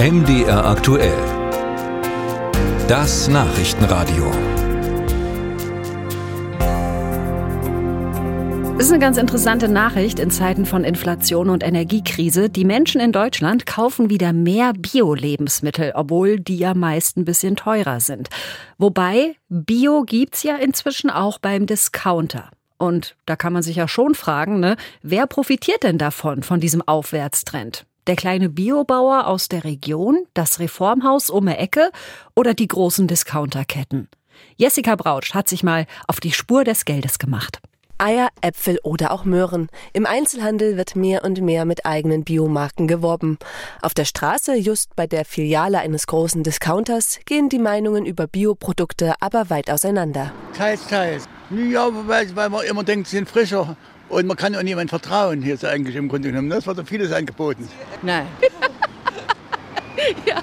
MDR aktuell. Das Nachrichtenradio. Das ist eine ganz interessante Nachricht in Zeiten von Inflation und Energiekrise. Die Menschen in Deutschland kaufen wieder mehr Bio-Lebensmittel, obwohl die ja meist ein bisschen teurer sind. Wobei, Bio gibt's ja inzwischen auch beim Discounter. Und da kann man sich ja schon fragen, ne, wer profitiert denn davon, von diesem Aufwärtstrend? Der kleine Biobauer aus der Region, das Reformhaus um die Ecke oder die großen Discounterketten? Jessica Brautsch hat sich mal auf die Spur des Geldes gemacht. Eier, Äpfel oder auch Möhren. Im Einzelhandel wird mehr und mehr mit eigenen Biomarken geworben. Auf der Straße, just bei der Filiale eines großen Discounters, gehen die Meinungen über Bioprodukte aber weit auseinander. Teils, teils. Ja, weil, weil man immer denkt, sie sind frischer. Und man kann auch niemandem vertrauen, hier ist eigentlich im Grunde genommen. Das wird vieles angeboten. Nein. ja,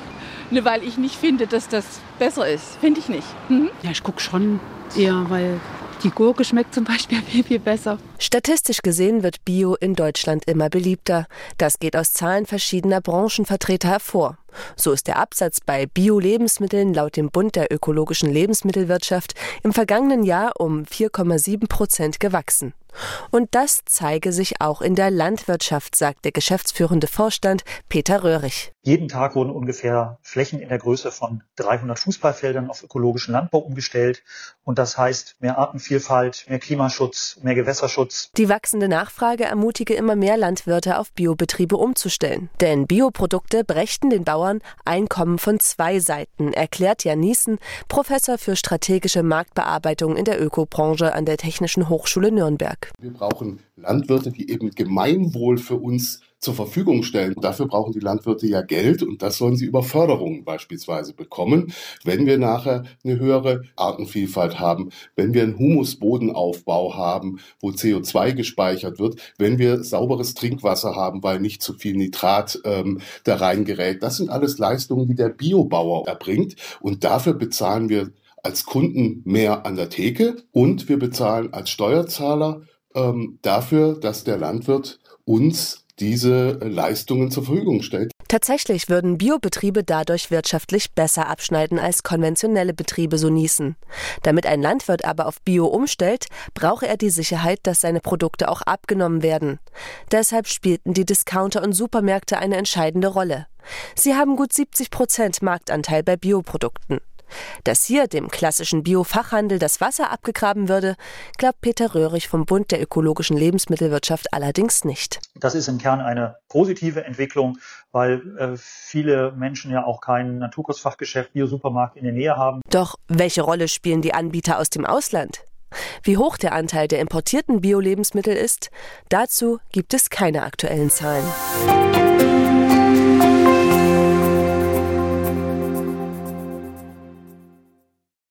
ne, weil ich nicht finde, dass das besser ist. Finde ich nicht. Mhm. Ja, ich gucke schon eher, weil die Gurke schmeckt zum Beispiel viel, viel besser. Statistisch gesehen wird Bio in Deutschland immer beliebter. Das geht aus Zahlen verschiedener Branchenvertreter hervor. So ist der Absatz bei Bio-Lebensmitteln laut dem Bund der ökologischen Lebensmittelwirtschaft im vergangenen Jahr um 4,7 Prozent gewachsen. Und das zeige sich auch in der Landwirtschaft, sagt der geschäftsführende Vorstand Peter Röhrig. Jeden Tag wurden ungefähr Flächen in der Größe von 300 Fußballfeldern auf ökologischen Landbau umgestellt. Und das heißt mehr Artenvielfalt, mehr Klimaschutz, mehr Gewässerschutz. Die wachsende Nachfrage ermutige immer mehr Landwirte auf Biobetriebe umzustellen. Denn Bioprodukte brächten den Bauern Bauern Einkommen von zwei Seiten, erklärt Jan Niesen, Professor für strategische Marktbearbeitung in der Ökobranche an der Technischen Hochschule Nürnberg. Wir brauchen Landwirte, die eben Gemeinwohl für uns zur Verfügung stellen. Dafür brauchen die Landwirte ja Geld und das sollen sie über Förderungen beispielsweise bekommen. Wenn wir nachher eine höhere Artenvielfalt haben, wenn wir einen Humusbodenaufbau haben, wo CO2 gespeichert wird, wenn wir sauberes Trinkwasser haben, weil nicht zu viel Nitrat ähm, da reingerät. Das sind alles Leistungen, die der Biobauer erbringt und dafür bezahlen wir als Kunden mehr an der Theke und wir bezahlen als Steuerzahler ähm, dafür, dass der Landwirt uns diese Leistungen zur Verfügung stellt. Tatsächlich würden Biobetriebe dadurch wirtschaftlich besser abschneiden als konventionelle Betriebe, so Niesen. Damit ein Landwirt aber auf Bio umstellt, brauche er die Sicherheit, dass seine Produkte auch abgenommen werden. Deshalb spielten die Discounter und Supermärkte eine entscheidende Rolle. Sie haben gut 70 Prozent Marktanteil bei Bioprodukten. Dass hier dem klassischen Biofachhandel das Wasser abgegraben würde, glaubt Peter Röhrig vom Bund der ökologischen Lebensmittelwirtschaft allerdings nicht. Das ist im Kern eine positive Entwicklung, weil äh, viele Menschen ja auch kein Naturkursfachgeschäft, Biosupermarkt in der Nähe haben. Doch welche Rolle spielen die Anbieter aus dem Ausland? Wie hoch der Anteil der importierten Bio-Lebensmittel ist, dazu gibt es keine aktuellen Zahlen.